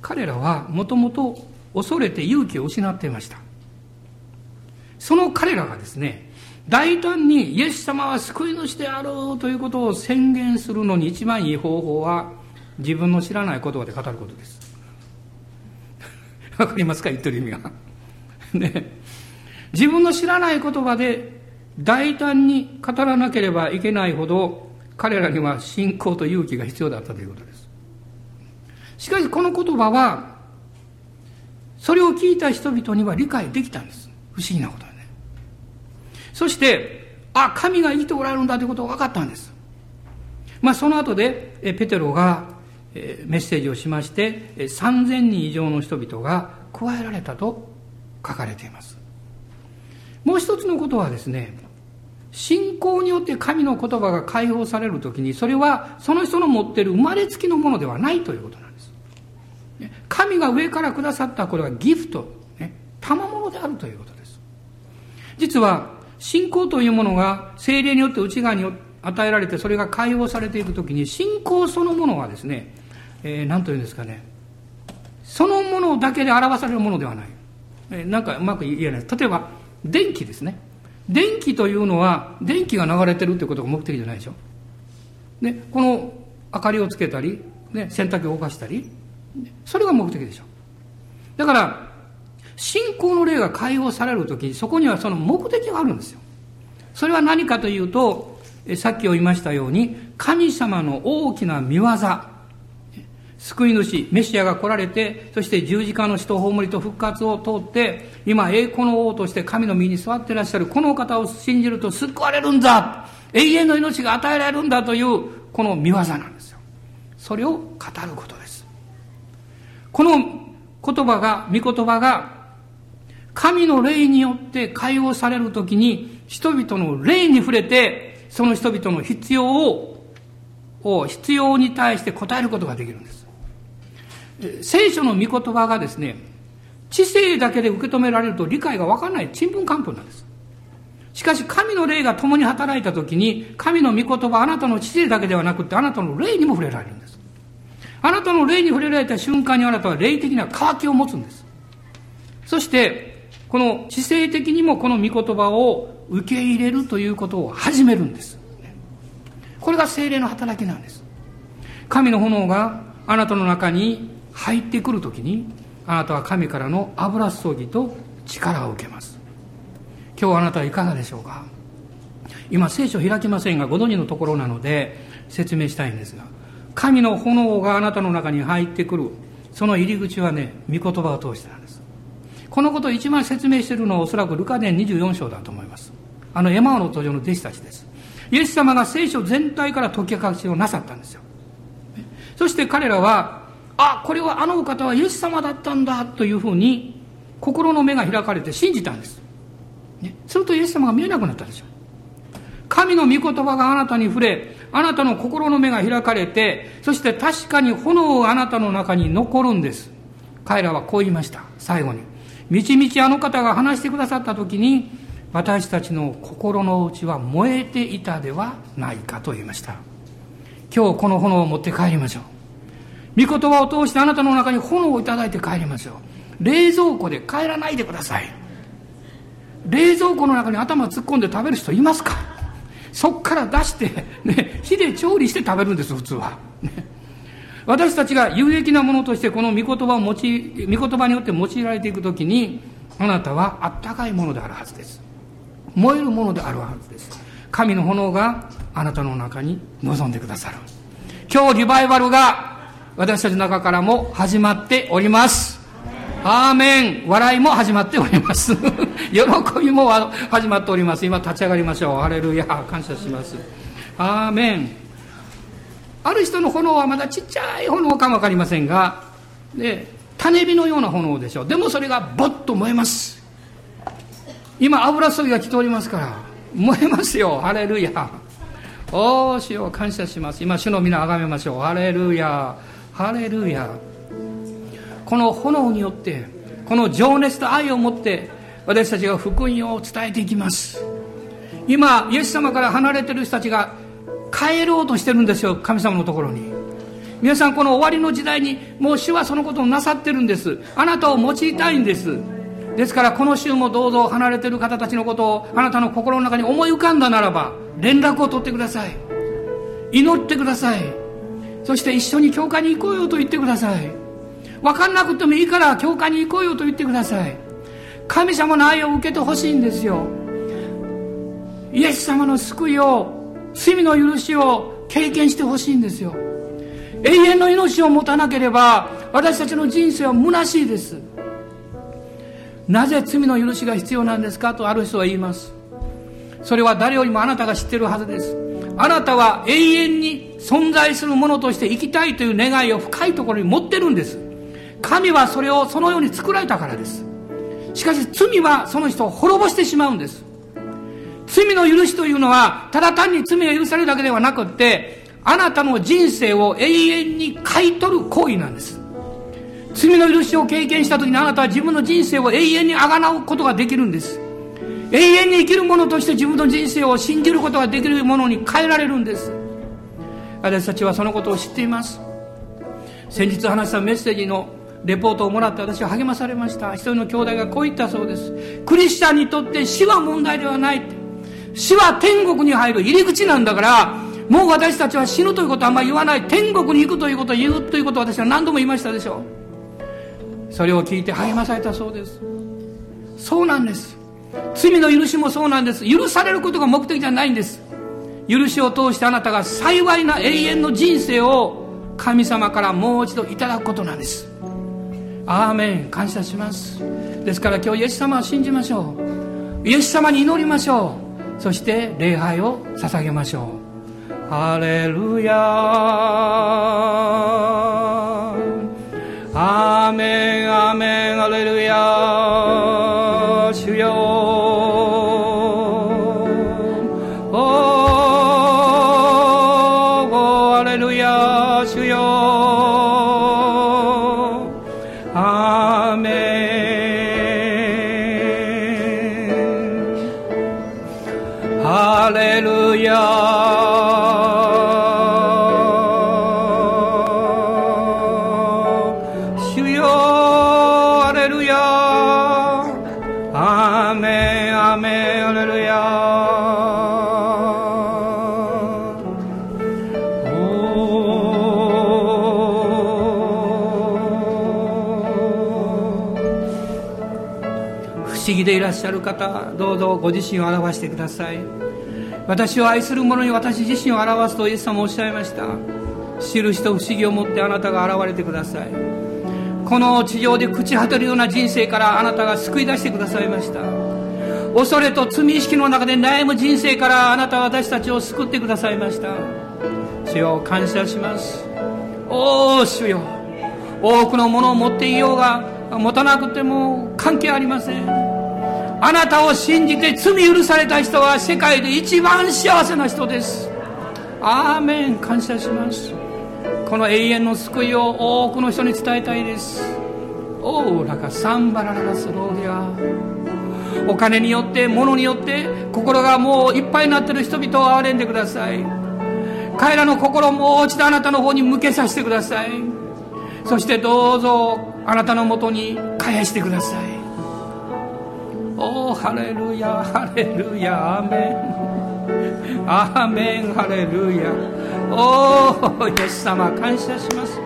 S1: 彼らはもともと恐れて勇気を失っていました。その彼らがですね、大胆にイエス様は救い主であろうということを宣言するのに一番いい方法は自分の知らない言葉で語ることです。わかりますか？言ってる意味が。ね。自分の知らない言葉で大胆に語らなければいけないほど彼らには信仰と勇気が必要だったということです。しかしこの言葉はそれを聞いた人々には理解できたんです。不思議なことはね。そして、あ、神が生きておられるんだということが分かったんです。まあその後でペテロがメッセージをしまして3000人以上の人々が加えられたと書かれています。もう一つのことはですね信仰によって神の言葉が解放される時にそれはその人の持っている生まれつきのものではないということなんです。神が上からくださったこれはギフト、ね、賜物であるということです。実は信仰というものが精霊によって内側に与えられてそれが解放されていく時に信仰そのものはですねえー、何というんですかね。そのものだけで表されるものではない、えー、なんかうまく言えない例えば電気ですね。電気というのは電気が流れてるということが目的じゃないでしょ。ね、この明かりをつけたり、ね、洗濯機を動かしたりそれが目的でしょ。だから信仰の霊が解放される時そこにはその目的があるんですよ。それは何かというとさっき言いましたように神様の大きな見業。救い主、メシアが来られて、そして十字架の死と葬りと復活を通って、今栄光の王として神の身に座ってらっしゃるこの方を信じると救われるんだ永遠の命が与えられるんだという、この見業なんですよ。それを語ることです。この言葉が、御言葉が、神の霊によって解放されるときに、人々の霊に触れて、その人々の必要、を必要に対して答えることができるんです。聖書の御言葉がですね、知性だけで受け止められると理解がわからないちんぷんかんぷんなんです。しかし神の霊が共に働いた時に、神の御言葉あなたの知性だけではなくてあなたの霊にも触れられるんです。あなたの霊に触れられた瞬間にあなたは霊的な渇きを持つんです。そして、この知性的にもこの御言葉を受け入れるということを始めるんです。これが精霊の働きなんです。神の炎があなたの中に入ってくるときに、あなたは神からの油注ぎと力を受けます。今日あなたはいかがでしょうか？今聖書開きませんがご存知のところなので説明したいんですが神の炎があなたの中に入ってくる。その入り口はね御言葉を通してなんです。このことを一番説明しているのはおそらくルカ伝24章だと思います。あのエマオの登場の弟子たちです。イエス様が聖書全体から解き明かしをなさったんですよ。そして彼らはあこれはあのお方はイエス様だったんだというふうに心の目が開かれて信じたんです、ね、するとイエス様が見えなくなったでしょ神の御言葉があなたに触れ、あなたの心の目が開かれて、そして確かに炎があなたの中に残るんです。彼らはこう言いました。最後に。みちみちあの方が話してくださった時に、私たちの心の内は燃えていたではないかと言いました。今日この炎を持って帰りましょう。御言葉を通してあなたの中に炎をいただいて帰りましょう。冷蔵庫で帰らないでください。冷蔵庫の中に頭突っ込んで食べる人いますか？そっから出して、ね、火で調理して食べるんです、普通は。ね、私たちが有益なものとしてこの御言葉を用い、御言葉によって用いられていくときに、あなたはあったかいものであるはずです。燃えるものであるはずです。神の炎があなたの中に望んでくださる。今日リバイバルが私たちの中からも始まっております。アーメン。笑いも始まっております。喜びも始まっております。今立ち上がりましょう。ハレルヤ。感謝します。アーメン。ある人の炎はまだちっちゃい炎かも分かりませんがで種火のような炎でしょう。でもそれがボッと燃えます。今油注ぎが来ておりますから燃えますよ。ハレルヤ。おー主を感謝します。今主の皆あがめましょう。ハレルヤ。ハレルヤ。この炎によってこの情熱と愛を持って私たちが福音を伝えていきます。今イエス様から離れてる人たちが帰ろうとしてるんですよ神様のところに。皆さんこの終わりの時代にもう主はそのことをなさってるんです。あなたを用いたいんです。ですからこの週もどうぞ離れてる方たちのことをあなたの心の中に思い浮かんだならば連絡を取ってください。祈ってください。そして一緒に教会に行こうよと言ってください。分かんなくてもいいから教会に行こうよと言ってください。神様の愛を受けてほしいんですよ。イエス様の救いを罪の許しを経験してほしいんですよ。永遠の命を持たなければ私たちの人生は虚しいです。なぜ罪の許しが必要なんですかとある人は言います。それは誰よりもあなたが知ってるはずです。あなたは永遠に存在するものとして生きたいという願いを深いところに持ってるんです。神はそれをそのように作られたからです。しかし罪はその人を滅ぼしてしまうんです。罪の許しというのはただ単に罪が許されるだけではなくってあなたの人生を永遠に買い取る行為なんです。罪の許しを経験した時にあなたは自分の人生を永遠にあがなうことができるんです。永遠に生きる者として自分の人生を信じることができるものに変えられるんです。私たちはそのことを知っています。先日話したメッセージのレポートをもらって私は励まされました。一人の兄弟がこう言ったそうです。クリスチャンにとって死は問題ではない。死は天国に入る入り口なんだからもう私たちは死ぬということはあんまり言わない。天国に行くということを言うということを私は何度も言いましたでしょう。それを聞いて励まされたそうです。そうなんです。罪の許しもそうなんです。許されることが目的じゃないんです。許しを通してあなたが幸いな永遠の人生を神様からもう一度いただくことなんです。アーメン。感謝します。ですから今日イエス様を信じましょう。イエス様に祈りましょう。そして礼拝を捧げましょう。ハレルヤアーメンアーメン。ハレルヤらっしゃる方どうぞご自身を表してください。私を愛する者に私自身を表すとイエス様おっしゃいました。印と不思議を持ってあなたが現れてください。この地上で朽ち果てるような人生からあなたが救い出してくださいました。恐れと罪意識の中で悩む人生からあなたは私たちを救ってくださいました。主よ感謝します。おお主よ。多くのものを持っていようが持たなくても関係ありません。あなたを信じて罪許された人は世界で一番幸せな人です。アーメン。感謝します。この永遠の救いを多くの人に伝えたいです。おおらかサンバラララスローギア。お金によって物によって心がもういっぱいになってる人々を憐れんでください。彼らの心をもう一度あなたの方に向けさせてください。そしてどうぞあなたのもとに返してください。ハレルヤハレルヤアーメン。アーメンハレルヤ。おおイエス様感謝します。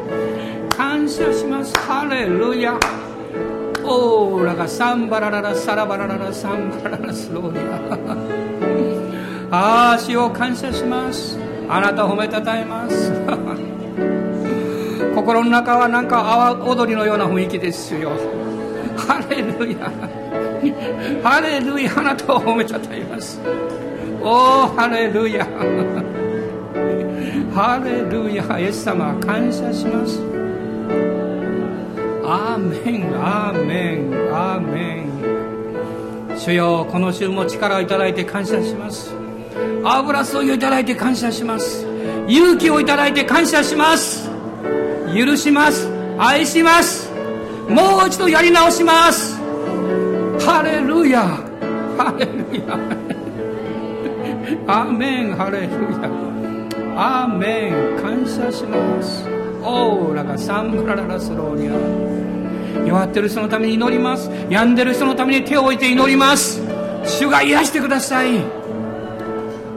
S1: 感謝します。ハレルヤ。オーラがサンバラララサラバラララサンバララスローリア。ああ主を感謝します。あなた褒めたたえます。心の中はなんか阿波踊りのような雰囲気ですよ。ハレルヤ。ハレルヤ。あなたを褒めたたえます。おおハレルヤ。ハレルヤ。イエス様感謝します。アーメン。アーメン。アーメン。主よこの週も力をいただいて感謝します。油注ぎをいただいて感謝します。勇気をいただいて感謝します。許します。愛します。もう一度やり直します。ハレルヤハレルヤアーメンハレルヤアーメン感謝します。オーラがサンブラララスローリア弱ってる人のために祈ります。病んでる人のために手を置いて祈ります。主が癒してください。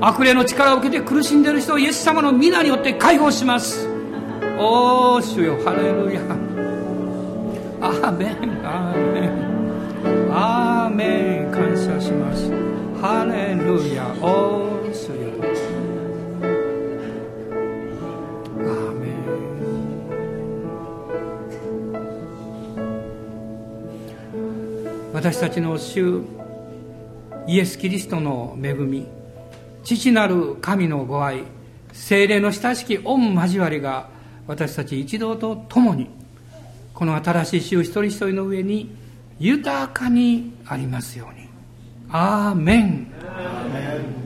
S1: 悪霊の力を受けて苦しんでる人をイエス様の皆によって解放します。おー主よ。ハレルヤアーメンアーメンアーメン感謝します。ハレルヤ。おー主よ。アーメン。私たちの主イエス・キリストの恵み父なる神のご愛精霊の親しき御交わりが私たち一同と共にこの新しい週一人一人の上に豊かにありますように。アーメン。アーメン。